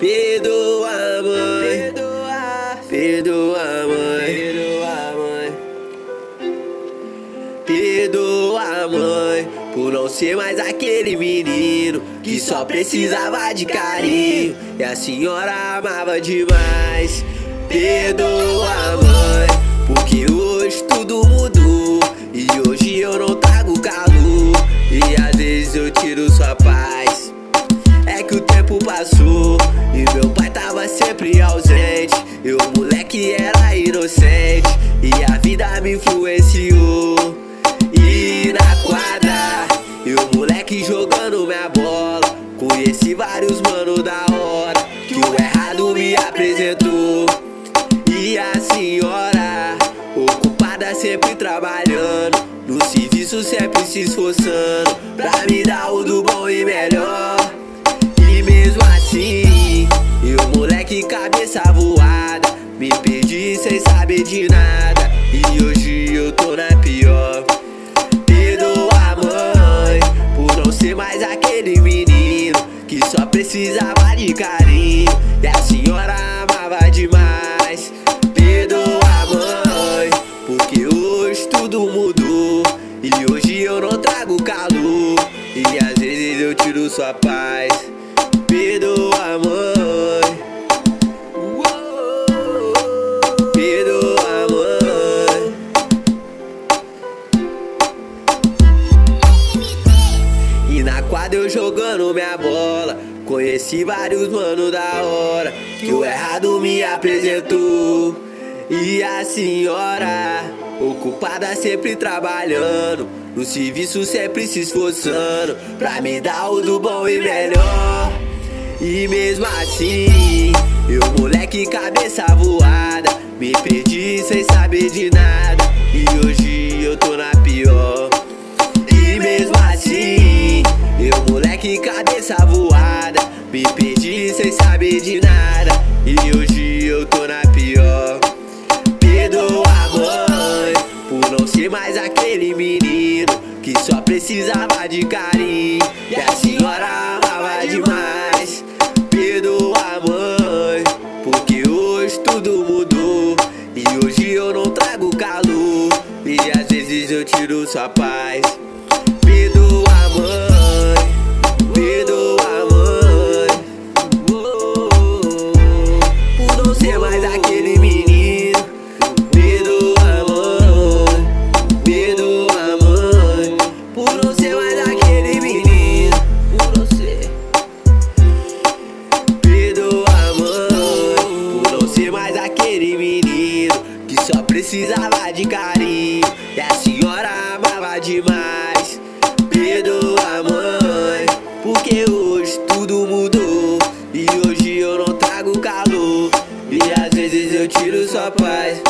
Perdoa, mãe. Perdoa, perdoa, mãe. Perdoa, mãe. Perdoa, mãe, por não ser mais aquele menino que só precisava de carinho e a senhora amava demais. Perdoa, mãe, porque sempre ausente. Eu, moleque, era inocente e a vida me influenciou. E na quadra, eu, moleque, jogando minha bola. Conheci vários mano da hora que o errado me apresentou. E a senhora, ocupada sempre trabalhando, no serviço sempre se esforçando pra me dar o do bom e melhor. Perdi sem saber de nada. E hoje eu tô na pior. Perdoa, mãe, por não ser mais aquele menino que só precisava de carinho. E a senhora amava demais. Perdoa, mãe, porque hoje tudo mudou. E hoje eu não trago calor. E às vezes eu tiro sua paz. Jogando minha bola. Conheci vários mano da hora que o errado me apresentou. E a senhora, ocupada sempre trabalhando, no serviço sempre se esforçando pra me dar o do bom e melhor. E mesmo assim, eu moleque cabeça voada, me perdi sem saber de nada. De nada. E hoje eu tô na pior. Perdoa, mãe, por não ser mais aquele menino que só precisava de carinho. E a senhora amava demais. Perdoa, mãe, porque hoje tudo mudou. E hoje eu não trago calor. E às vezes eu tiro sua paz. Perdoa, precisava de carinho e a senhora amava demais. Perdoa, mãe, porque hoje tudo mudou e hoje eu não trago calor e às vezes eu tiro sua paz.